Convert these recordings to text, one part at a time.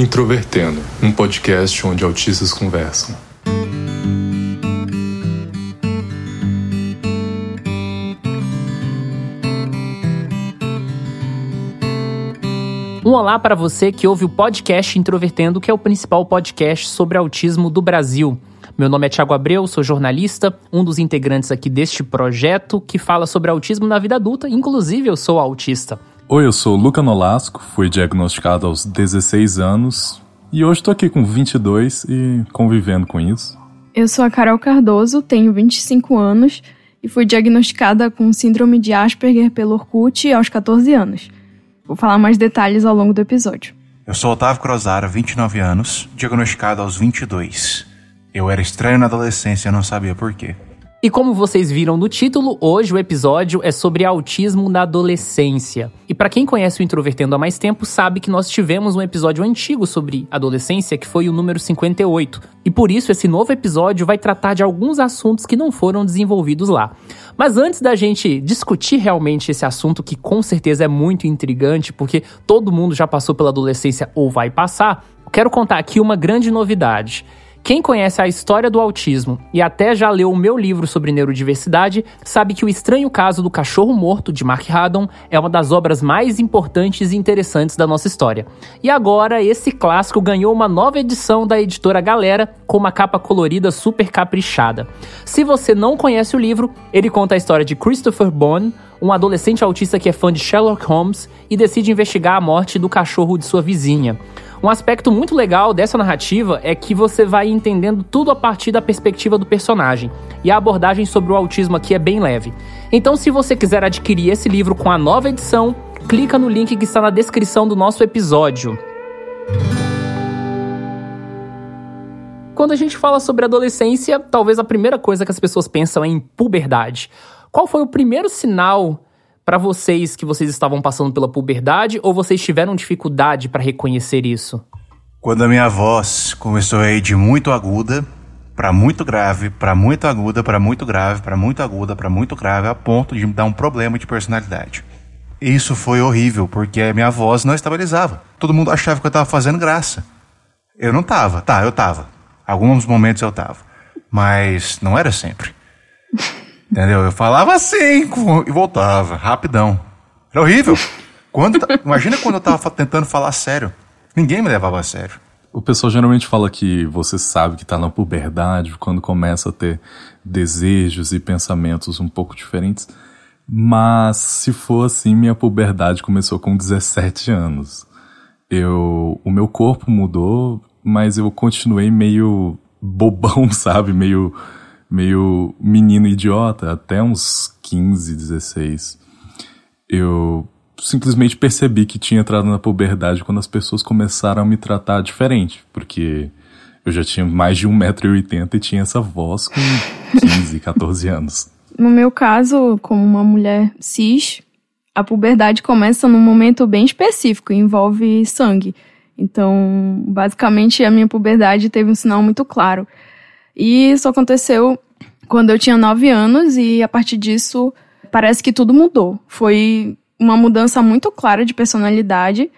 Introvertendo, um podcast onde autistas conversam. Um olá para você que ouve o podcast Introvertendo, que é o principal podcast sobre autismo do Brasil. Meu nome é Thiago Abreu, sou jornalista, um dos integrantes aqui deste projeto que fala sobre autismo na vida adulta, inclusive eu sou autista. Oi, eu sou Luca Nolasco, fui diagnosticado aos 16 anos e hoje estou aqui com 22 e convivendo com isso. Eu sou a Carol Cardoso, tenho 25 anos e fui diagnosticada com síndrome de Asperger pelo Orkut aos 14 anos. Vou falar mais detalhes ao longo do episódio. Eu sou Otávio Crozara, 29 anos, diagnosticado aos 22. Eu era estranho na adolescência e não sabia por quê. E como vocês viram no título, hoje o episódio é sobre autismo na adolescência. E para quem conhece o Introvertendo há mais tempo, sabe que nós tivemos um episódio antigo sobre adolescência, que foi o número 58. E por isso esse novo episódio vai tratar de alguns assuntos que não foram desenvolvidos lá. Mas antes da gente discutir realmente esse assunto, que com certeza é muito intrigante, porque todo mundo já passou pela adolescência ou vai passar, quero contar aqui uma grande novidade. Quem conhece a história do autismo e até já leu o meu livro sobre neurodiversidade, sabe que O Estranho Caso do Cachorro Morto, de Mark Haddon, é uma das obras mais importantes e interessantes da nossa história. E agora, esse clássico ganhou uma nova edição da editora Galera, com uma capa colorida super caprichada. Se você não conhece o livro, ele conta a história de Christopher Bone, um adolescente autista que é fã de Sherlock Holmes e decide investigar a morte do cachorro de sua vizinha. Um aspecto muito legal dessa narrativa é que você vai entendendo tudo a partir da perspectiva do personagem, e a abordagem sobre o autismo aqui é bem leve. Então, se você quiser adquirir esse livro com a nova edição, clica no link que está na descrição do nosso episódio. Quando a gente fala sobre adolescência, talvez a primeira coisa que as pessoas pensam é em puberdade. Qual foi o primeiro sinal para vocês que vocês estavam passando pela puberdade ou vocês tiveram dificuldade para reconhecer isso? Quando a minha voz começou a ir de muito aguda para muito grave, para muito aguda, para muito grave, para muito aguda, para muito grave, a ponto de me dar um problema de personalidade. Isso foi horrível, porque a minha voz não estabilizava. Todo mundo achava que eu estava fazendo graça. Eu não estava. Tá, eu estava. Alguns momentos eu estava. Mas não era sempre. Entendeu? Eu falava assim e voltava, rapidão. Era horrível. Quando, imagina quando eu tava tentando falar sério. Ninguém me levava a sério. O pessoal geralmente fala que você sabe que tá na puberdade quando começa a ter desejos e pensamentos um pouco diferentes. Mas se for assim, minha puberdade começou com 17 anos. Eu, o meu corpo mudou, mas eu continuei meio bobão, sabe? Meio meio menino idiota, até uns 15, 16. Eu simplesmente percebi que tinha entrado na puberdade quando as pessoas começaram a me tratar diferente, porque eu já tinha mais de 1,80m e tinha essa voz com 15, 14 anos. No meu caso, como uma mulher cis, a puberdade começa num momento bem específico, envolve sangue. Então, basicamente, a minha puberdade teve um sinal muito claro. E isso aconteceu quando eu tinha 9 anos e a partir disso parece que tudo mudou. Foi uma mudança muito clara de personalidade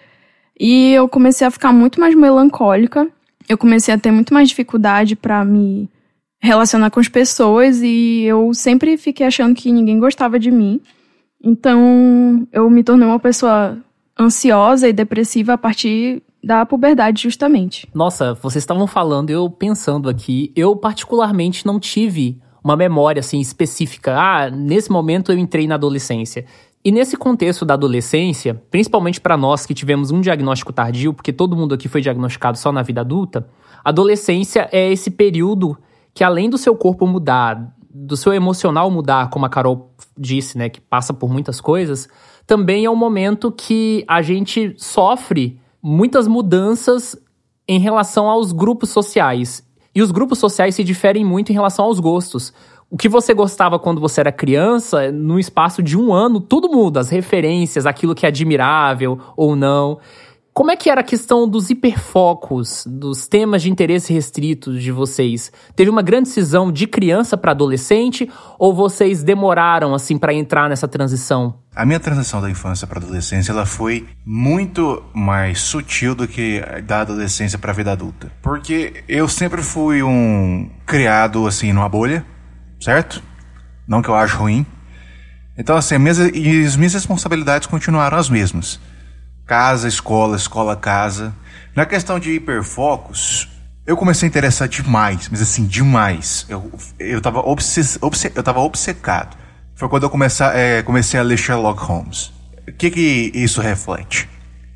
e eu comecei a ficar muito mais melancólica. Eu comecei a ter muito mais dificuldade para me relacionar com as pessoas e eu sempre fiquei achando que ninguém gostava de mim. Então, eu me tornei uma pessoa ansiosa e depressiva a partir da puberdade, justamente. Nossa, vocês estavam falando, eu pensando aqui, eu particularmente não tive uma memória assim específica. Ah, nesse momento eu entrei na adolescência. E nesse contexto da adolescência, principalmente para nós que tivemos um diagnóstico tardio, porque todo mundo aqui foi diagnosticado só na vida adulta, adolescência é esse período que além do seu corpo mudar, do seu emocional mudar, como a Carol disse, né, que passa por muitas coisas, também é um momento que a gente sofre muitas mudanças em relação aos grupos sociais. E os grupos sociais se diferem muito em relação aos gostos. O que você gostava quando você era criança, no espaço de um ano, tudo muda. As referências, aquilo que é admirável ou não. Como é que era a questão dos hiperfocos, dos temas de interesse restritos de vocês? Teve uma grande cisão de criança para adolescente ou vocês demoraram assim para entrar nessa transição? A minha transição da infância para adolescência ela foi muito mais sutil do que da adolescência para a vida adulta, porque eu sempre fui um criado assim numa bolha, certo? Não que eu acho ruim. Então assim, minhas, as minhas responsabilidades continuaram as mesmas casa, escola, escola, casa. Na questão de hiperfocos, eu comecei a interessar demais, mas assim, demais. Eu, eu, tava, obse, eu tava obcecado. Foi quando eu comecei, é, comecei a ler Sherlock Holmes. O que, que isso reflete?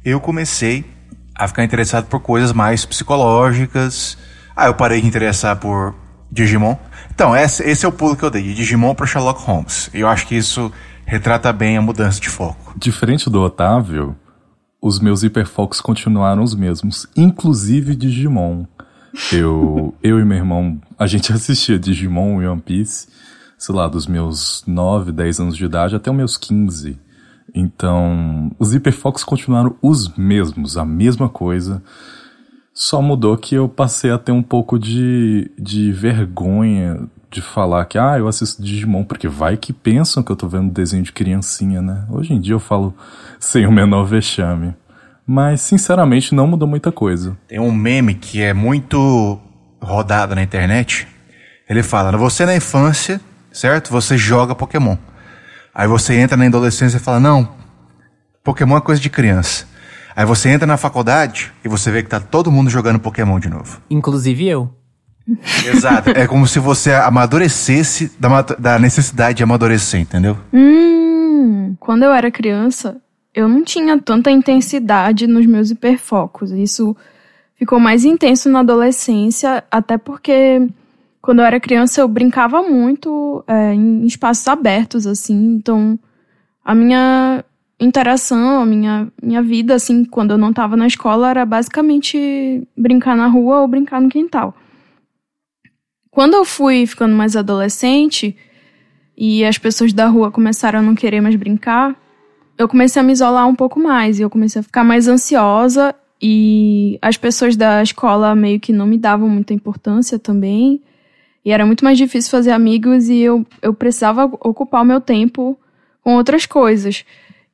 Eu comecei a ficar interessado por coisas mais psicológicas. Ah, eu parei de interessar por Digimon. Então, esse, esse é o pulo que eu dei, de Digimon para Sherlock Holmes. Eu acho que isso retrata bem a mudança de foco. Diferente do Otávio, os meus hiperfocos continuaram os mesmos, inclusive Digimon. Eu, eu e meu irmão, a gente assistia Digimon e One Piece, sei lá, dos meus 9, 10 anos de idade até os meus 15. Então, os hiperfocos continuaram os mesmos, a mesma coisa. Só mudou que eu passei a ter um pouco de, de vergonha de falar que, ah, eu assisto Digimon, porque vai que pensam que eu tô vendo desenho de criancinha, né? Hoje em dia eu falo sem o menor vexame. Mas, sinceramente, não mudou muita coisa. Tem um meme que é muito rodado na internet. Ele fala: você na infância, certo? Você joga Pokémon. Aí você entra na adolescência e fala: não, Pokémon é coisa de criança. Aí você entra na faculdade e você vê que tá todo mundo jogando Pokémon de novo. Inclusive eu. Exato. é como se você amadurecesse da, da necessidade de amadurecer, entendeu? Hum, quando eu era criança, eu não tinha tanta intensidade nos meus hiperfocos. Isso ficou mais intenso na adolescência, até porque quando eu era criança eu brincava muito é, em espaços abertos, assim. Então, a minha interação, a minha, minha vida, assim, quando eu não estava na escola, era basicamente brincar na rua ou brincar no quintal. Quando eu fui ficando mais adolescente e as pessoas da rua começaram a não querer mais brincar, eu comecei a me isolar um pouco mais e eu comecei a ficar mais ansiosa e as pessoas da escola meio que não me davam muita importância também. E era muito mais difícil fazer amigos e eu, eu precisava ocupar o meu tempo com outras coisas.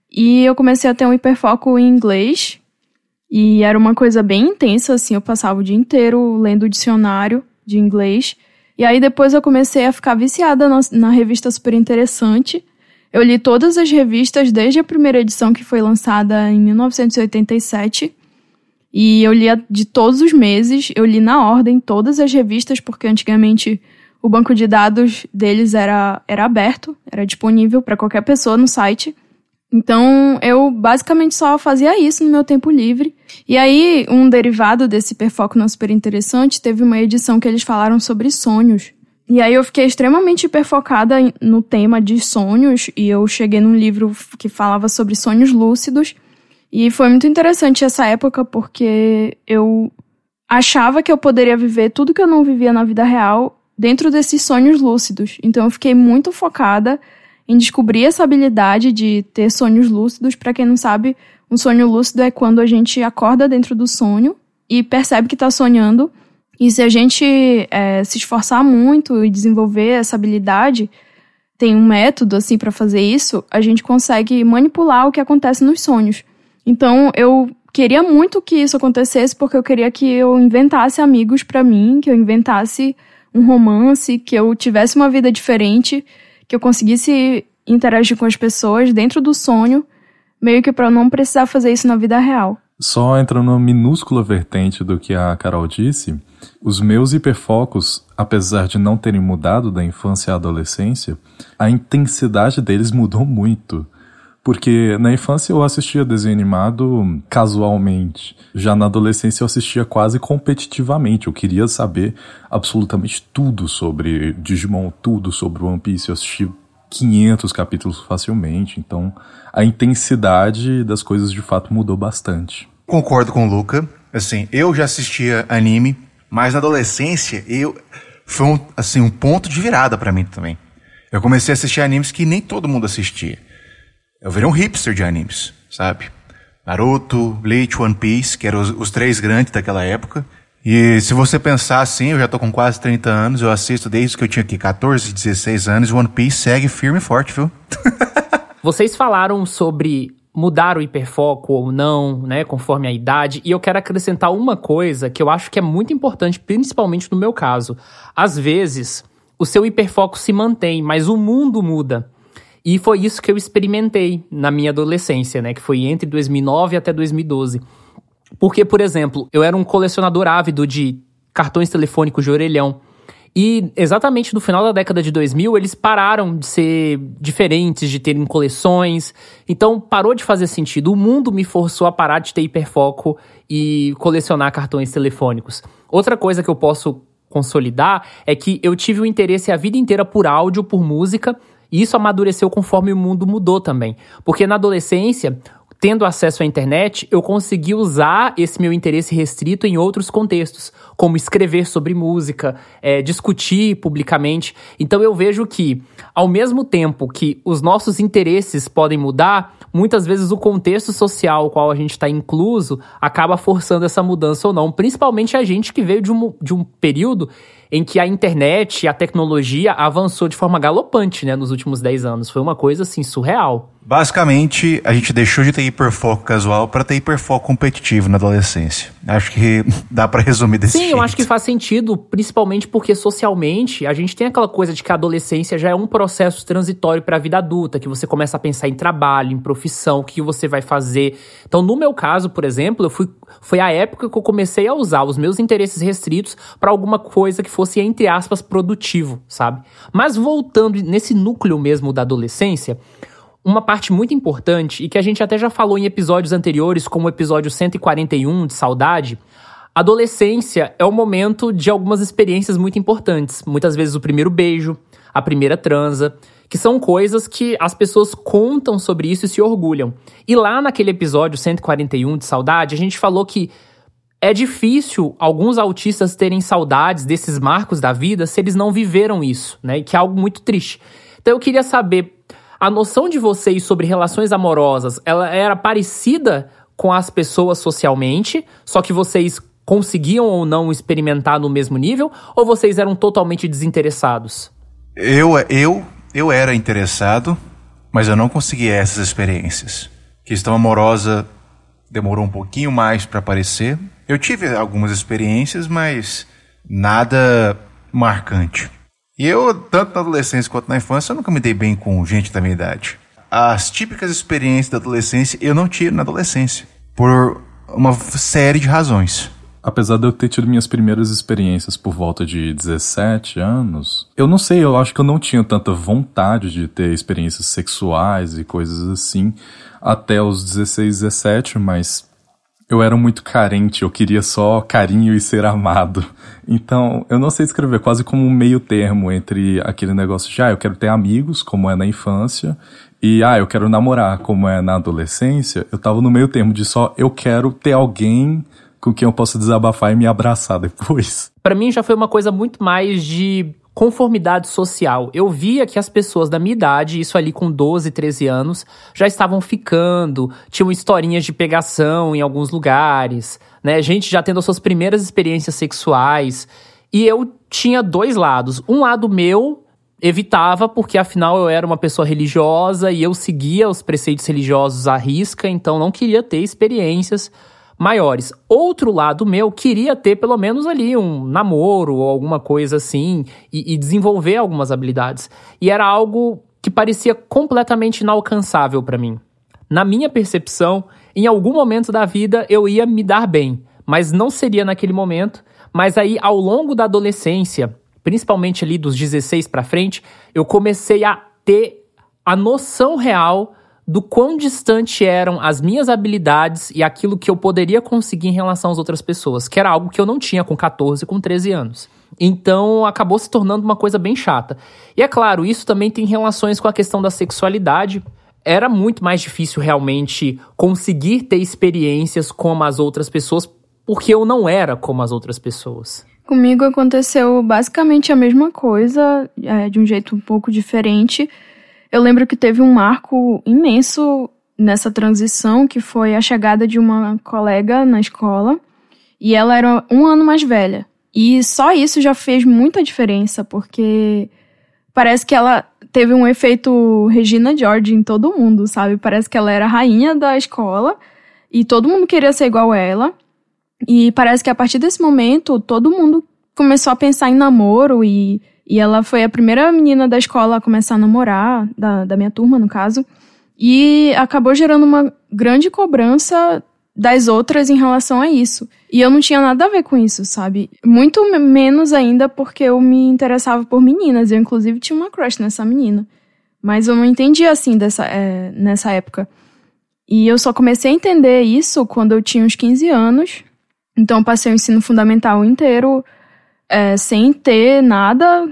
E eu comecei a ter um hiperfoco em inglês. E era uma coisa bem intensa, assim. Eu passava o dia inteiro lendo o dicionário de inglês. E aí depois eu comecei a ficar viciada na, na revista Super Interessante. Eu li todas as revistas desde a primeira edição que foi lançada em 1987. E eu lia de todos os meses, eu li na ordem todas as revistas, porque antigamente o banco de dados deles era, era aberto, era disponível para qualquer pessoa no site. Então, eu basicamente só fazia isso no meu tempo livre. E aí, um derivado desse hiperfoco não super interessante, teve uma edição que eles falaram sobre sonhos. E aí eu fiquei extremamente hiperfocada no tema de sonhos e eu cheguei num livro que falava sobre sonhos lúcidos. E foi muito interessante essa época porque eu achava que eu poderia viver tudo que eu não vivia na vida real dentro desses sonhos lúcidos. Então eu fiquei muito focada em descobrir essa habilidade de ter sonhos lúcidos. Para quem não sabe, um sonho lúcido é quando a gente acorda dentro do sonho e percebe que está sonhando e se a gente é, se esforçar muito e desenvolver essa habilidade, tem um método assim para fazer isso, a gente consegue manipular o que acontece nos sonhos. Então eu queria muito que isso acontecesse porque eu queria que eu inventasse amigos para mim, que eu inventasse um romance, que eu tivesse uma vida diferente, que eu conseguisse interagir com as pessoas dentro do sonho, meio que para não precisar fazer isso na vida real. Só entrando numa minúscula vertente do que a Carol disse, os meus hiperfocos, apesar de não terem mudado da infância à adolescência, a intensidade deles mudou muito. Porque na infância eu assistia desenho animado casualmente. Já na adolescência eu assistia quase competitivamente. Eu queria saber absolutamente tudo sobre Digimon, tudo sobre One Piece. Eu assisti 500 capítulos facilmente. Então a intensidade das coisas de fato mudou bastante. Concordo com o Luca. Assim, eu já assistia anime, mas na adolescência eu foi um, assim um ponto de virada para mim também. Eu comecei a assistir animes que nem todo mundo assistia. Eu virei um hipster de animes, sabe? Naruto, Bleach, One Piece, que eram os, os três grandes daquela época. E se você pensar assim, eu já tô com quase 30 anos, eu assisto desde que eu tinha aqui 14, 16 anos, One Piece segue firme e forte, viu? Vocês falaram sobre mudar o hiperfoco ou não, né, conforme a idade, e eu quero acrescentar uma coisa que eu acho que é muito importante, principalmente no meu caso. Às vezes, o seu hiperfoco se mantém, mas o mundo muda. E foi isso que eu experimentei na minha adolescência, né, que foi entre 2009 até 2012. Porque, por exemplo, eu era um colecionador ávido de cartões telefônicos de orelhão. E exatamente no final da década de 2000, eles pararam de ser diferentes, de terem coleções. Então parou de fazer sentido. O mundo me forçou a parar de ter hiperfoco e colecionar cartões telefônicos. Outra coisa que eu posso consolidar é que eu tive o um interesse a vida inteira por áudio, por música, e isso amadureceu conforme o mundo mudou também. Porque na adolescência, tendo acesso à internet, eu consegui usar esse meu interesse restrito em outros contextos, como escrever sobre música, é, discutir publicamente. Então eu vejo que, ao mesmo tempo que os nossos interesses podem mudar, muitas vezes o contexto social ao qual a gente está incluso acaba forçando essa mudança ou não. Principalmente a gente que veio de um, de um período em que a internet e a tecnologia avançou de forma galopante, né, nos últimos 10 anos. Foi uma coisa assim surreal. Basicamente, a gente deixou de ter hiperfoco casual para ter hiperfoco competitivo na adolescência. Acho que dá para resumir desse Sim, jeito. eu acho que faz sentido, principalmente porque socialmente a gente tem aquela coisa de que a adolescência já é um processo transitório para a vida adulta, que você começa a pensar em trabalho, em profissão, o que você vai fazer. Então, no meu caso, por exemplo, eu fui, foi a época que eu comecei a usar os meus interesses restritos para alguma coisa que fosse entre aspas produtivo, sabe? Mas voltando nesse núcleo mesmo da adolescência, uma parte muito importante e que a gente até já falou em episódios anteriores, como o episódio 141 de Saudade, adolescência é o momento de algumas experiências muito importantes. Muitas vezes o primeiro beijo, a primeira transa, que são coisas que as pessoas contam sobre isso e se orgulham. E lá naquele episódio 141 de Saudade, a gente falou que é difícil alguns autistas terem saudades desses marcos da vida se eles não viveram isso, né? E que é algo muito triste. Então eu queria saber a noção de vocês sobre relações amorosas, ela era parecida com as pessoas socialmente, só que vocês conseguiam ou não experimentar no mesmo nível, ou vocês eram totalmente desinteressados? Eu, eu, eu era interessado, mas eu não conseguia essas experiências. Questão amorosa demorou um pouquinho mais para aparecer. Eu tive algumas experiências, mas nada marcante. E eu, tanto na adolescência quanto na infância, eu nunca me dei bem com gente da minha idade. As típicas experiências da adolescência eu não tive na adolescência, por uma série de razões. Apesar de eu ter tido minhas primeiras experiências por volta de 17 anos, eu não sei, eu acho que eu não tinha tanta vontade de ter experiências sexuais e coisas assim até os 16, 17, mas eu era muito carente, eu queria só carinho e ser amado. Então, eu não sei escrever, quase como um meio termo entre aquele negócio de, ah, eu quero ter amigos, como é na infância, e, ah, eu quero namorar, como é na adolescência. Eu tava no meio termo de só, eu quero ter alguém com quem eu possa desabafar e me abraçar depois. Para mim já foi uma coisa muito mais de conformidade social. Eu via que as pessoas da minha idade, isso ali com 12, 13 anos, já estavam ficando, tinham historinhas de pegação em alguns lugares, né? Gente já tendo as suas primeiras experiências sexuais. E eu tinha dois lados. Um lado meu evitava, porque afinal eu era uma pessoa religiosa e eu seguia os preceitos religiosos à risca, então não queria ter experiências maiores. Outro lado meu queria ter pelo menos ali um namoro ou alguma coisa assim e, e desenvolver algumas habilidades. E era algo que parecia completamente inalcançável para mim. Na minha percepção, em algum momento da vida eu ia me dar bem, mas não seria naquele momento. Mas aí, ao longo da adolescência, principalmente ali dos 16 para frente, eu comecei a ter a noção real do quão distante eram as minhas habilidades e aquilo que eu poderia conseguir em relação às outras pessoas, que era algo que eu não tinha com 14, com 13 anos. Então acabou se tornando uma coisa bem chata. E é claro, isso também tem relações com a questão da sexualidade. Era muito mais difícil realmente conseguir ter experiências como as outras pessoas, porque eu não era como as outras pessoas. Comigo aconteceu basicamente a mesma coisa, é, de um jeito um pouco diferente eu lembro que teve um marco imenso nessa transição, que foi a chegada de uma colega na escola, e ela era um ano mais velha. E só isso já fez muita diferença, porque parece que ela teve um efeito Regina George em todo mundo, sabe? Parece que ela era a rainha da escola e todo mundo queria ser igual a ela. E parece que a partir desse momento todo mundo começou a pensar em namoro e, e ela foi a primeira menina da escola a começar a namorar, da, da minha turma, no caso. E acabou gerando uma grande cobrança das outras em relação a isso. E eu não tinha nada a ver com isso, sabe? Muito menos ainda porque eu me interessava por meninas. Eu, inclusive, tinha uma crush nessa menina. Mas eu não entendia assim dessa, é, nessa época. E eu só comecei a entender isso quando eu tinha uns 15 anos. Então eu passei o ensino fundamental inteiro é, sem ter nada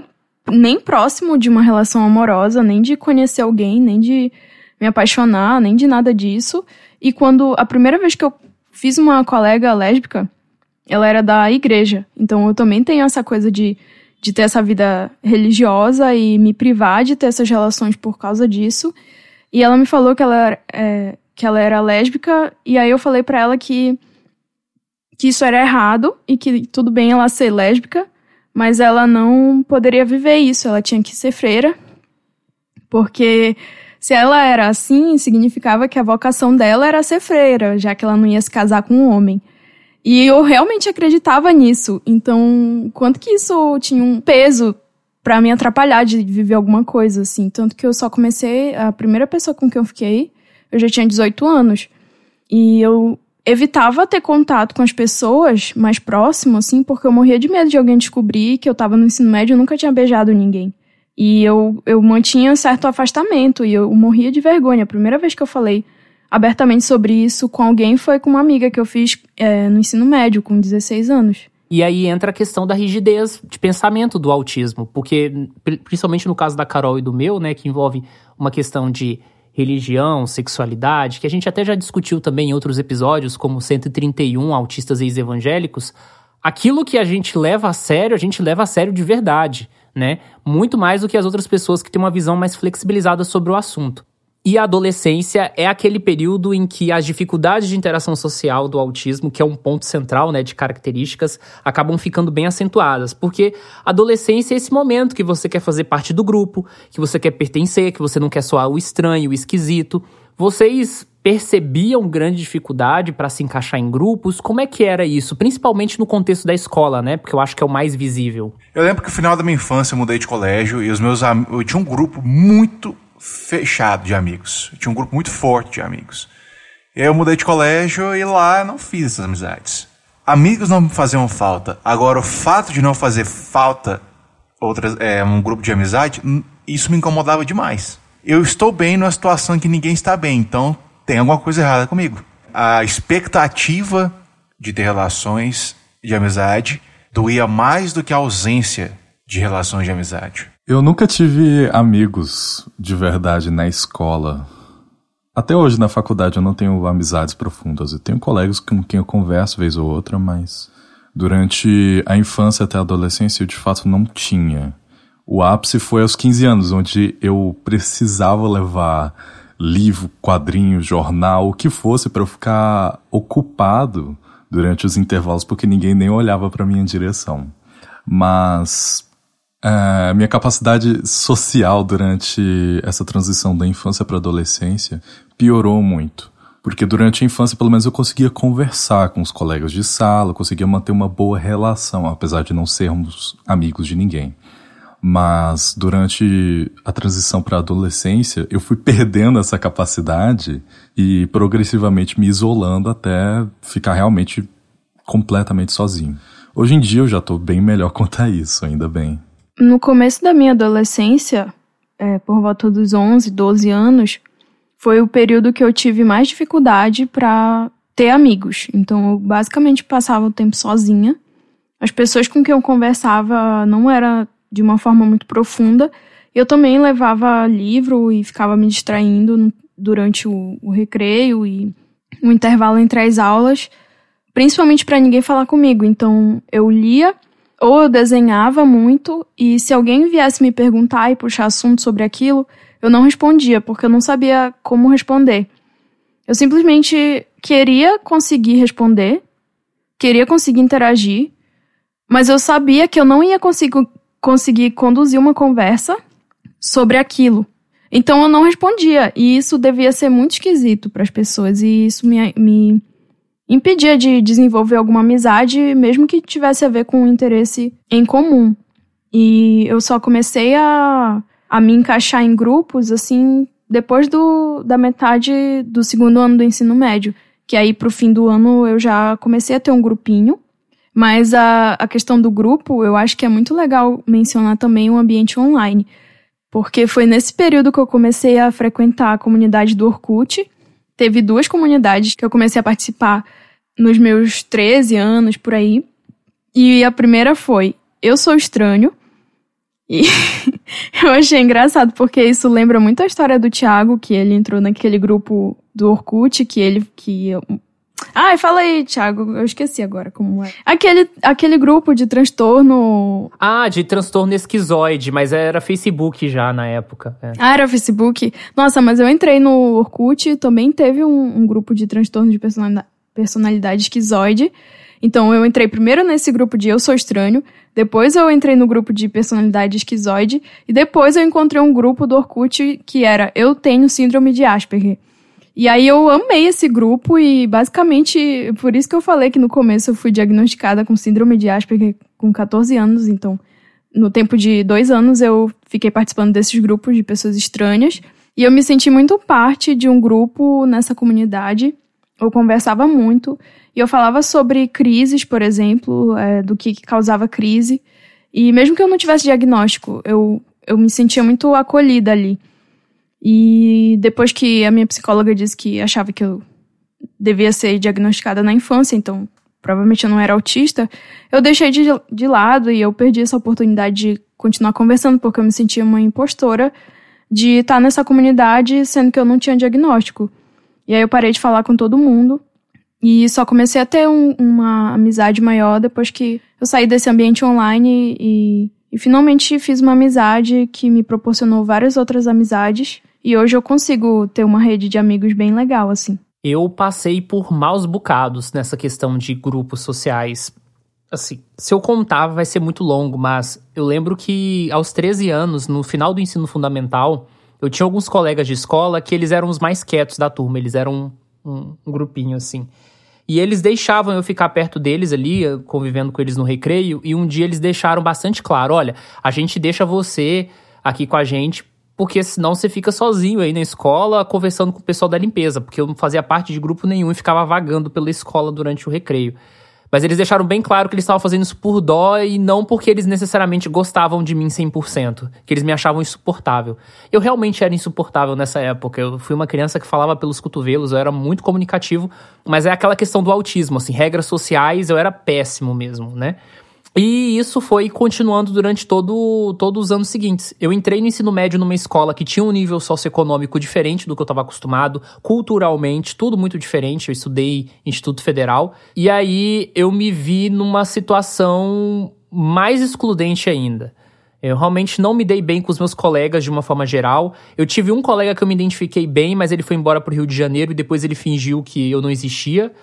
nem próximo de uma relação amorosa, nem de conhecer alguém, nem de me apaixonar, nem de nada disso. E quando a primeira vez que eu fiz uma colega lésbica, ela era da igreja. Então eu também tenho essa coisa de, de ter essa vida religiosa e me privar de ter essas relações por causa disso. E ela me falou que ela, é, que ela era lésbica, e aí eu falei para ela que, que isso era errado e que tudo bem ela ser lésbica, mas ela não poderia viver isso, ela tinha que ser freira, porque se ela era assim, significava que a vocação dela era ser freira, já que ela não ia se casar com um homem. E eu realmente acreditava nisso. Então, quanto que isso tinha um peso para me atrapalhar de viver alguma coisa, assim. Tanto que eu só comecei, a primeira pessoa com quem eu fiquei, eu já tinha 18 anos. E eu evitava ter contato com as pessoas mais próximo, assim, porque eu morria de medo de alguém descobrir que eu tava no ensino médio e nunca tinha beijado ninguém. E eu, eu mantinha certo afastamento e eu morria de vergonha. A primeira vez que eu falei abertamente sobre isso com alguém foi com uma amiga que eu fiz é, no ensino médio, com 16 anos. E aí entra a questão da rigidez de pensamento do autismo, porque, principalmente no caso da Carol e do meu, né, que envolve uma questão de religião, sexualidade, que a gente até já discutiu também em outros episódios, como 131 autistas ex-evangélicos, aquilo que a gente leva a sério, a gente leva a sério de verdade né? Muito mais do que as outras pessoas que têm uma visão mais flexibilizada sobre o assunto. E a adolescência é aquele período em que as dificuldades de interação social do autismo, que é um ponto central né, de características, acabam ficando bem acentuadas. Porque a adolescência é esse momento que você quer fazer parte do grupo, que você quer pertencer, que você não quer soar o estranho, o esquisito. Vocês percebiam grande dificuldade para se encaixar em grupos? Como é que era isso? Principalmente no contexto da escola, né? Porque eu acho que é o mais visível. Eu lembro que no final da minha infância eu mudei de colégio e os meus eu tinha um grupo muito fechado de amigos. Eu tinha um grupo muito forte de amigos. Eu mudei de colégio e lá não fiz essas amizades. Amigos não faziam falta. Agora o fato de não fazer falta outras é, um grupo de amizade, isso me incomodava demais. Eu estou bem numa situação que ninguém está bem, então tem alguma coisa errada comigo. A expectativa de ter relações de amizade doía mais do que a ausência de relações de amizade. Eu nunca tive amigos de verdade na escola. Até hoje na faculdade eu não tenho amizades profundas. Eu tenho colegas com quem eu converso vez ou outra, mas durante a infância até a adolescência eu de fato não tinha. O ápice foi aos 15 anos, onde eu precisava levar livro, quadrinho, jornal, o que fosse para eu ficar ocupado durante os intervalos, porque ninguém nem olhava para minha direção. Mas é, minha capacidade social durante essa transição da infância para adolescência piorou muito. Porque durante a infância, pelo menos, eu conseguia conversar com os colegas de sala, conseguia manter uma boa relação, apesar de não sermos amigos de ninguém. Mas durante a transição para a adolescência, eu fui perdendo essa capacidade e progressivamente me isolando até ficar realmente completamente sozinho. Hoje em dia eu já estou bem melhor quanto a isso, ainda bem. No começo da minha adolescência, é, por volta dos 11, 12 anos, foi o período que eu tive mais dificuldade para ter amigos. Então eu basicamente passava o tempo sozinha. As pessoas com quem eu conversava não era de uma forma muito profunda. Eu também levava livro e ficava me distraindo durante o, o recreio e o intervalo entre as aulas, principalmente para ninguém falar comigo. Então eu lia ou eu desenhava muito e se alguém viesse me perguntar e puxar assunto sobre aquilo, eu não respondia porque eu não sabia como responder. Eu simplesmente queria conseguir responder, queria conseguir interagir, mas eu sabia que eu não ia conseguir, conseguir conduzir uma conversa sobre aquilo. Então eu não respondia. E isso devia ser muito esquisito para as pessoas. E isso me, me impedia de desenvolver alguma amizade, mesmo que tivesse a ver com um interesse em comum. E eu só comecei a, a me encaixar em grupos, assim, depois do, da metade do segundo ano do ensino médio. Que aí, pro fim do ano, eu já comecei a ter um grupinho. Mas a, a questão do grupo, eu acho que é muito legal mencionar também o ambiente online. Porque foi nesse período que eu comecei a frequentar a comunidade do Orkut. Teve duas comunidades que eu comecei a participar nos meus 13 anos, por aí. E a primeira foi Eu Sou Estranho. E eu achei engraçado, porque isso lembra muito a história do Thiago, que ele entrou naquele grupo do Orkut, que ele. que Ai, fala aí, Thiago. Eu esqueci agora como é. Aquele, aquele grupo de transtorno. Ah, de transtorno esquizoide, mas era Facebook já na época. É. Ah, era Facebook. Nossa, mas eu entrei no Orkut também teve um, um grupo de transtorno de personalidade, personalidade esquizoide. Então eu entrei primeiro nesse grupo de Eu Sou Estranho, depois eu entrei no grupo de personalidade esquizoide, e depois eu encontrei um grupo do Orkut que era Eu Tenho Síndrome de Asperger. E aí eu amei esse grupo e basicamente por isso que eu falei que no começo eu fui diagnosticada com síndrome de Asperger com 14 anos, então no tempo de dois anos eu fiquei participando desses grupos de pessoas estranhas e eu me senti muito parte de um grupo nessa comunidade. Eu conversava muito e eu falava sobre crises, por exemplo, é, do que causava crise. E mesmo que eu não tivesse diagnóstico, eu, eu me sentia muito acolhida ali. E depois que a minha psicóloga disse que achava que eu devia ser diagnosticada na infância, então provavelmente eu não era autista, eu deixei de, de lado e eu perdi essa oportunidade de continuar conversando, porque eu me sentia uma impostora de estar nessa comunidade sendo que eu não tinha diagnóstico. E aí eu parei de falar com todo mundo e só comecei a ter um, uma amizade maior depois que eu saí desse ambiente online e, e finalmente fiz uma amizade que me proporcionou várias outras amizades e hoje eu consigo ter uma rede de amigos bem legal, assim. Eu passei por maus bocados nessa questão de grupos sociais. Assim, se eu contar vai ser muito longo, mas eu lembro que aos 13 anos, no final do ensino fundamental, eu tinha alguns colegas de escola que eles eram os mais quietos da turma, eles eram um, um, grupinho assim. E eles deixavam eu ficar perto deles ali, convivendo com eles no recreio, e um dia eles deixaram bastante claro: olha, a gente deixa você aqui com a gente porque senão você fica sozinho aí na escola conversando com o pessoal da limpeza, porque eu não fazia parte de grupo nenhum e ficava vagando pela escola durante o recreio. Mas eles deixaram bem claro que eles estavam fazendo isso por dó e não porque eles necessariamente gostavam de mim 100%, que eles me achavam insuportável. Eu realmente era insuportável nessa época. Eu fui uma criança que falava pelos cotovelos, eu era muito comunicativo, mas é aquela questão do autismo, assim, regras sociais, eu era péssimo mesmo, né? E isso foi continuando durante todo, todos os anos seguintes. Eu entrei no ensino médio numa escola que tinha um nível socioeconômico diferente do que eu estava acostumado, culturalmente, tudo muito diferente. Eu estudei Instituto Federal. E aí eu me vi numa situação mais excludente ainda. Eu realmente não me dei bem com os meus colegas de uma forma geral. Eu tive um colega que eu me identifiquei bem, mas ele foi embora para o Rio de Janeiro e depois ele fingiu que eu não existia.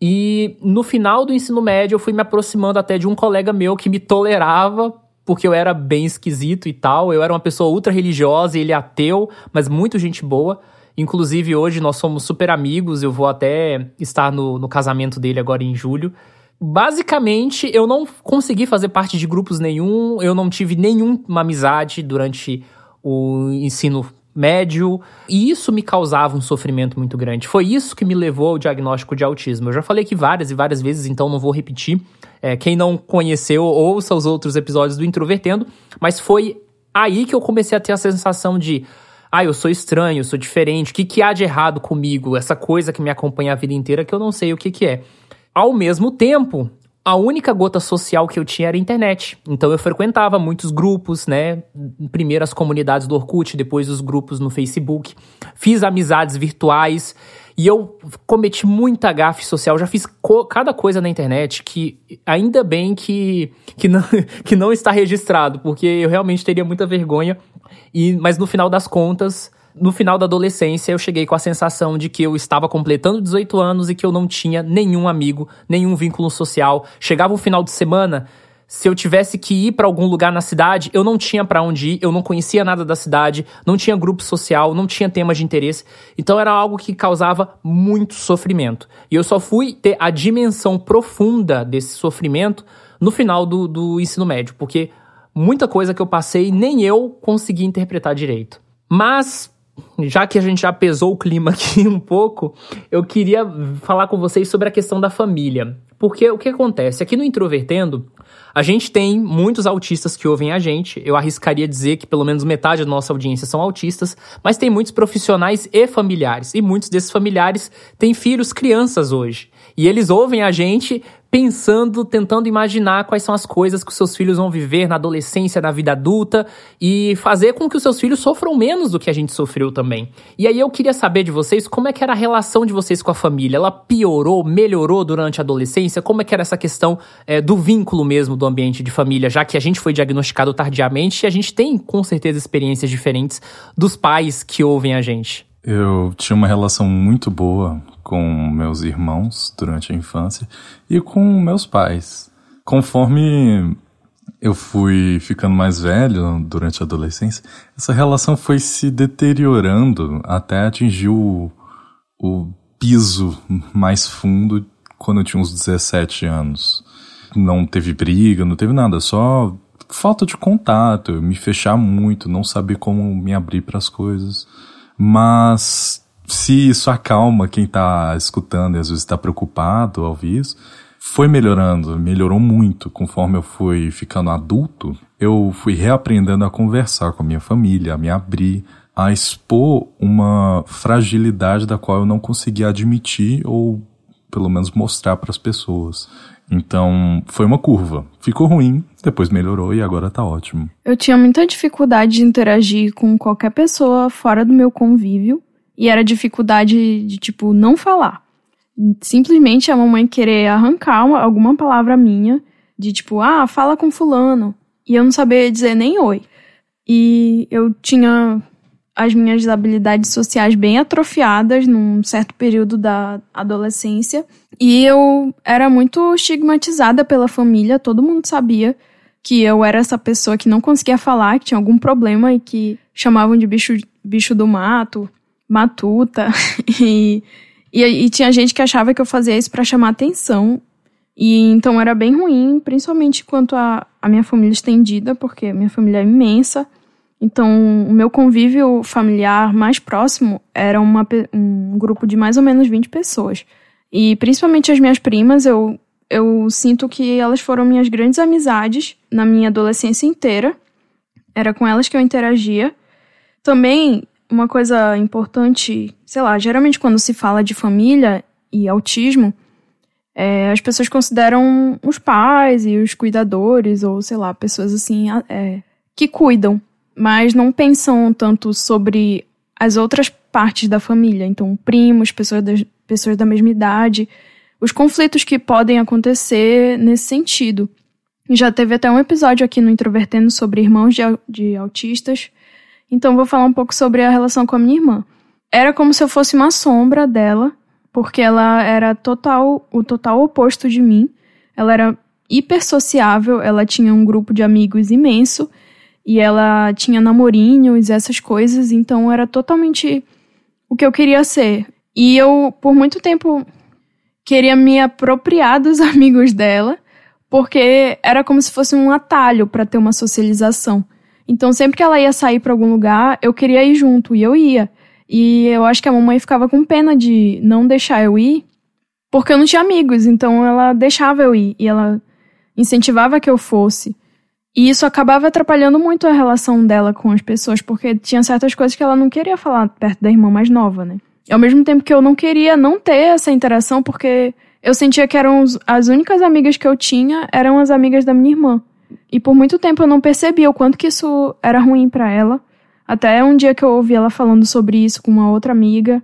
E no final do ensino médio, eu fui me aproximando até de um colega meu que me tolerava, porque eu era bem esquisito e tal. Eu era uma pessoa ultra religiosa ele é ateu, mas muito gente boa. Inclusive, hoje nós somos super amigos. Eu vou até estar no, no casamento dele agora em julho. Basicamente, eu não consegui fazer parte de grupos nenhum, eu não tive nenhuma amizade durante o ensino médio, e isso me causava um sofrimento muito grande. Foi isso que me levou ao diagnóstico de autismo. Eu já falei aqui várias e várias vezes, então não vou repetir. É, quem não conheceu, ouça os outros episódios do Introvertendo, mas foi aí que eu comecei a ter a sensação de. Ah, eu sou estranho, eu sou diferente, o que, que há de errado comigo? Essa coisa que me acompanha a vida inteira que eu não sei o que, que é. Ao mesmo tempo, a única gota social que eu tinha era a internet. Então eu frequentava muitos grupos, né? Primeiro as comunidades do Orkut, depois os grupos no Facebook. Fiz amizades virtuais e eu cometi muita gafe social. Já fiz cada coisa na internet que ainda bem que, que, não, que não está registrado, porque eu realmente teria muita vergonha. E, mas no final das contas, no final da adolescência eu cheguei com a sensação de que eu estava completando 18 anos e que eu não tinha nenhum amigo, nenhum vínculo social. Chegava o final de semana, se eu tivesse que ir para algum lugar na cidade, eu não tinha para onde ir, eu não conhecia nada da cidade, não tinha grupo social, não tinha temas de interesse. Então era algo que causava muito sofrimento. E eu só fui ter a dimensão profunda desse sofrimento no final do, do ensino médio, porque muita coisa que eu passei nem eu consegui interpretar direito. Mas já que a gente já pesou o clima aqui um pouco, eu queria falar com vocês sobre a questão da família. Porque o que acontece? Aqui no Introvertendo, a gente tem muitos autistas que ouvem a gente. Eu arriscaria dizer que pelo menos metade da nossa audiência são autistas, mas tem muitos profissionais e familiares. E muitos desses familiares têm filhos, crianças hoje. E eles ouvem a gente pensando, tentando imaginar quais são as coisas que os seus filhos vão viver na adolescência, na vida adulta e fazer com que os seus filhos sofram menos do que a gente sofreu também. E aí eu queria saber de vocês como é que era a relação de vocês com a família. Ela piorou, melhorou durante a adolescência? Como é que era essa questão é, do vínculo mesmo do ambiente de família, já que a gente foi diagnosticado tardiamente e a gente tem com certeza experiências diferentes dos pais que ouvem a gente? Eu tinha uma relação muito boa com meus irmãos durante a infância e com meus pais. Conforme eu fui ficando mais velho durante a adolescência, essa relação foi se deteriorando até atingir o, o piso mais fundo quando eu tinha uns 17 anos. Não teve briga, não teve nada, só falta de contato, me fechar muito, não saber como me abrir para as coisas. Mas se isso acalma quem está escutando e às vezes está preocupado ao ouvir isso, foi melhorando, melhorou muito conforme eu fui ficando adulto. Eu fui reaprendendo a conversar com a minha família, a me abrir, a expor uma fragilidade da qual eu não conseguia admitir ou pelo menos mostrar para as pessoas. Então, foi uma curva. Ficou ruim, depois melhorou e agora tá ótimo. Eu tinha muita dificuldade de interagir com qualquer pessoa fora do meu convívio. E era dificuldade de, tipo, não falar. Simplesmente a mamãe querer arrancar uma, alguma palavra minha, de tipo, ah, fala com fulano. E eu não sabia dizer nem oi. E eu tinha as minhas habilidades sociais bem atrofiadas num certo período da adolescência. E eu era muito estigmatizada pela família, todo mundo sabia que eu era essa pessoa que não conseguia falar, que tinha algum problema e que chamavam de bicho, bicho do mato, matuta. e, e, e tinha gente que achava que eu fazia isso para chamar atenção. E então era bem ruim, principalmente quanto a minha família estendida, porque minha família é imensa. Então, o meu convívio familiar mais próximo era uma, um grupo de mais ou menos 20 pessoas. E principalmente as minhas primas, eu, eu sinto que elas foram minhas grandes amizades na minha adolescência inteira. Era com elas que eu interagia. Também, uma coisa importante, sei lá, geralmente quando se fala de família e autismo, é, as pessoas consideram os pais e os cuidadores, ou sei lá, pessoas assim, é, que cuidam mas não pensam tanto sobre as outras partes da família. Então, primos, pessoas, pessoas da mesma idade, os conflitos que podem acontecer nesse sentido. Já teve até um episódio aqui no Introvertendo sobre irmãos de, de autistas. Então, vou falar um pouco sobre a relação com a minha irmã. Era como se eu fosse uma sombra dela, porque ela era total o total oposto de mim. Ela era hiper sociável, ela tinha um grupo de amigos imenso e ela tinha namorinhos e essas coisas, então era totalmente o que eu queria ser. E eu, por muito tempo, queria me apropriar dos amigos dela, porque era como se fosse um atalho para ter uma socialização. Então, sempre que ela ia sair para algum lugar, eu queria ir junto e eu ia. E eu acho que a mamãe ficava com pena de não deixar eu ir, porque eu não tinha amigos, então ela deixava eu ir e ela incentivava que eu fosse. E isso acabava atrapalhando muito a relação dela com as pessoas, porque tinha certas coisas que ela não queria falar perto da irmã mais nova, né? Ao mesmo tempo que eu não queria não ter essa interação, porque eu sentia que eram as únicas amigas que eu tinha eram as amigas da minha irmã. E por muito tempo eu não percebia o quanto que isso era ruim para ela. Até um dia que eu ouvi ela falando sobre isso com uma outra amiga,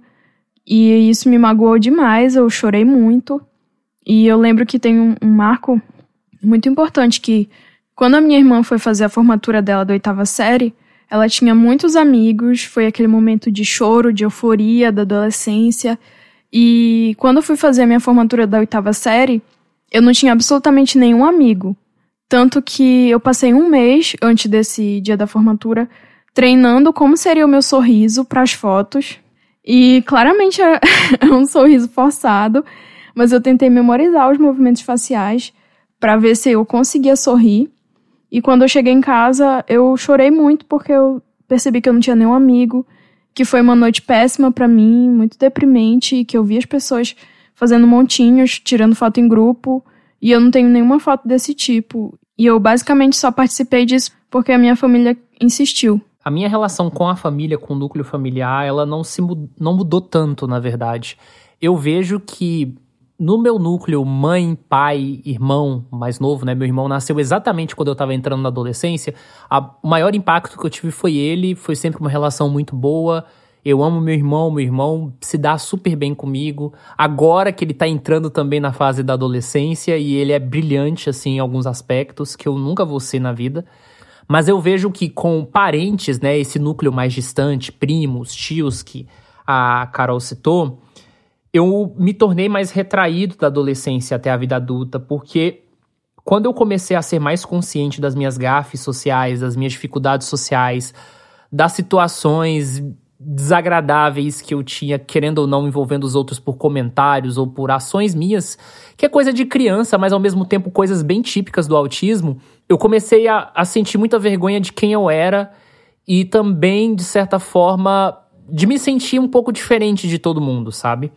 e isso me magoou demais, eu chorei muito. E eu lembro que tem um, um marco muito importante que quando a minha irmã foi fazer a formatura dela da oitava série, Ela tinha muitos amigos, foi aquele momento de choro, de euforia da adolescência. E quando eu fui fazer a minha formatura da oitava série, eu não tinha absolutamente nenhum amigo. Tanto que eu passei um mês antes desse dia da formatura treinando como seria o meu sorriso para as fotos. E claramente é um sorriso forçado, mas eu tentei memorizar os movimentos faciais para ver se eu conseguia sorrir. E quando eu cheguei em casa, eu chorei muito porque eu percebi que eu não tinha nenhum amigo, que foi uma noite péssima para mim, muito deprimente, e que eu vi as pessoas fazendo montinhos, tirando foto em grupo, e eu não tenho nenhuma foto desse tipo. E eu basicamente só participei disso porque a minha família insistiu. A minha relação com a família, com o núcleo familiar, ela não se não mudou tanto, na verdade. Eu vejo que no meu núcleo, mãe, pai, irmão mais novo, né? Meu irmão nasceu exatamente quando eu estava entrando na adolescência. A, o maior impacto que eu tive foi ele, foi sempre uma relação muito boa. Eu amo meu irmão, meu irmão se dá super bem comigo. Agora que ele tá entrando também na fase da adolescência e ele é brilhante, assim, em alguns aspectos que eu nunca vou ser na vida. Mas eu vejo que com parentes, né, esse núcleo mais distante, primos, tios que a Carol citou, eu me tornei mais retraído da adolescência até a vida adulta, porque quando eu comecei a ser mais consciente das minhas gafes sociais, das minhas dificuldades sociais, das situações desagradáveis que eu tinha, querendo ou não, envolvendo os outros por comentários ou por ações minhas, que é coisa de criança, mas ao mesmo tempo coisas bem típicas do autismo, eu comecei a, a sentir muita vergonha de quem eu era e também, de certa forma, de me sentir um pouco diferente de todo mundo, sabe?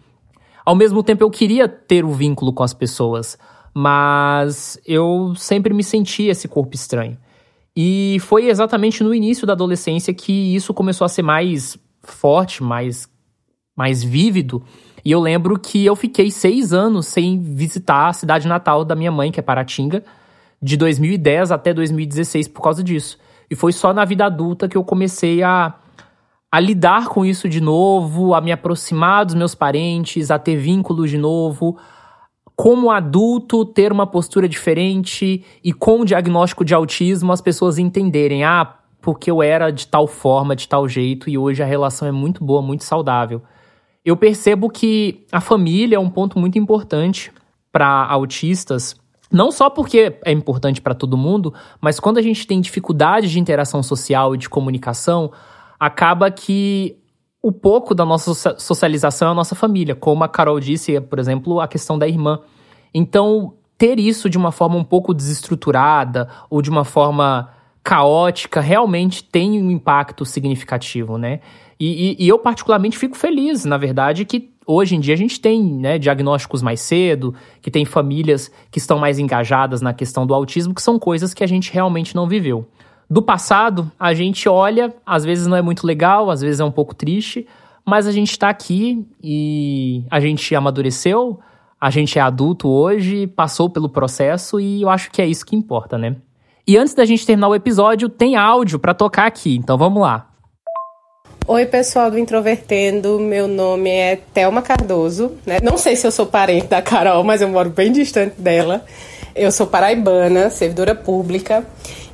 Ao mesmo tempo, eu queria ter o vínculo com as pessoas, mas eu sempre me sentia esse corpo estranho. E foi exatamente no início da adolescência que isso começou a ser mais forte, mais, mais vívido. E eu lembro que eu fiquei seis anos sem visitar a cidade natal da minha mãe, que é Paratinga, de 2010 até 2016 por causa disso. E foi só na vida adulta que eu comecei a, a lidar com isso de novo, a me aproximar dos meus parentes, a ter vínculos de novo. Como adulto, ter uma postura diferente e com o diagnóstico de autismo, as pessoas entenderem: ah, porque eu era de tal forma, de tal jeito, e hoje a relação é muito boa, muito saudável. Eu percebo que a família é um ponto muito importante para autistas, não só porque é importante para todo mundo, mas quando a gente tem dificuldade de interação social e de comunicação, acaba que o pouco da nossa socialização é a nossa família, como a Carol disse, por exemplo, a questão da irmã. Então, ter isso de uma forma um pouco desestruturada ou de uma forma caótica realmente tem um impacto significativo, né? E, e, e, eu particularmente fico feliz, na verdade, que hoje em dia a gente tem né, diagnósticos mais cedo, que tem famílias que estão mais engajadas na questão do autismo, que são coisas que a gente realmente não viveu. Do passado, a gente olha, às vezes não é muito legal, às vezes é um pouco triste, mas a gente está aqui e a gente amadureceu, a gente é adulto hoje, passou pelo processo e eu acho que é isso que importa, né? E antes da gente terminar o episódio, tem áudio para tocar aqui, então vamos lá. Oi, pessoal do Introvertendo. Meu nome é Thelma Cardoso. Né? Não sei se eu sou parente da Carol, mas eu moro bem distante dela. Eu sou paraibana, servidora pública.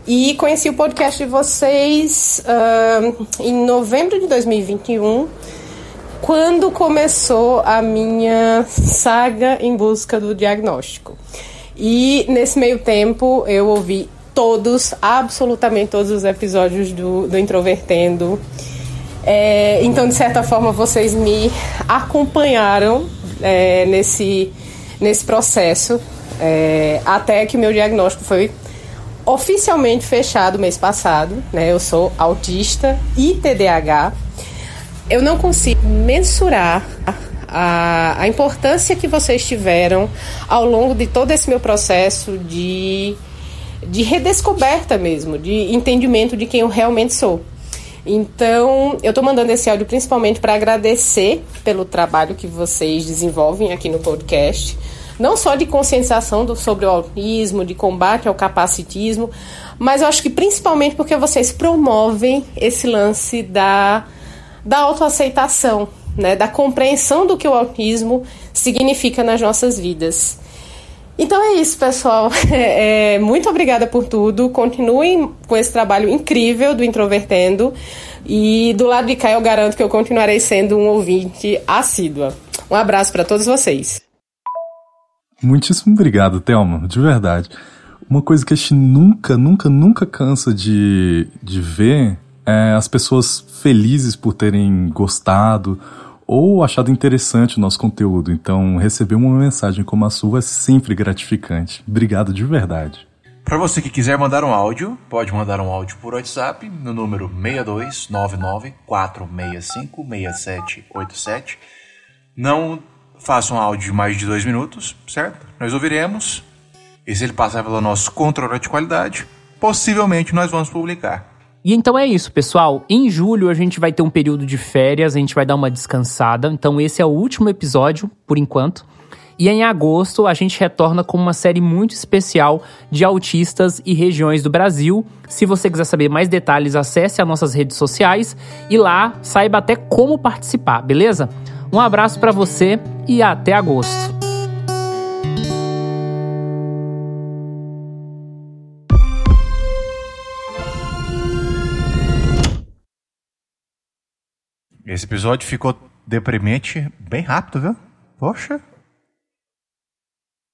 E conheci o podcast de vocês uh, em novembro de 2021, quando começou a minha saga em busca do diagnóstico. E nesse meio tempo eu ouvi todos, absolutamente todos os episódios do, do Introvertendo. É, então, de certa forma, vocês me acompanharam é, nesse, nesse processo, é, até que meu diagnóstico foi oficialmente fechado mês passado. Né? Eu sou autista e TDAH. Eu não consigo mensurar a, a importância que vocês tiveram ao longo de todo esse meu processo de de redescoberta mesmo, de entendimento de quem eu realmente sou. Então, eu estou mandando esse áudio principalmente para agradecer pelo trabalho que vocês desenvolvem aqui no podcast, não só de conscientização do, sobre o autismo, de combate ao capacitismo, mas eu acho que principalmente porque vocês promovem esse lance da, da autoaceitação, né, da compreensão do que o autismo significa nas nossas vidas. Então é isso, pessoal. É, muito obrigada por tudo. Continuem com esse trabalho incrível do Introvertendo. E do lado de cá, eu garanto que eu continuarei sendo um ouvinte assídua. Um abraço para todos vocês. Muitíssimo obrigado, Thelma, de verdade. Uma coisa que a gente nunca, nunca, nunca cansa de, de ver é as pessoas felizes por terem gostado ou achado interessante o nosso conteúdo. Então, receber uma mensagem como a sua é sempre gratificante. Obrigado de verdade. Para você que quiser mandar um áudio, pode mandar um áudio por WhatsApp no número 6299-465-6787. Não faça um áudio de mais de dois minutos, certo? Nós ouviremos. E se ele passar pelo nosso controle de qualidade, possivelmente nós vamos publicar. E então é isso, pessoal. Em julho a gente vai ter um período de férias, a gente vai dar uma descansada. Então esse é o último episódio, por enquanto. E em agosto a gente retorna com uma série muito especial de autistas e regiões do Brasil. Se você quiser saber mais detalhes, acesse as nossas redes sociais e lá saiba até como participar, beleza? Um abraço para você e até agosto. Esse episódio ficou deprimente bem rápido, viu? Poxa.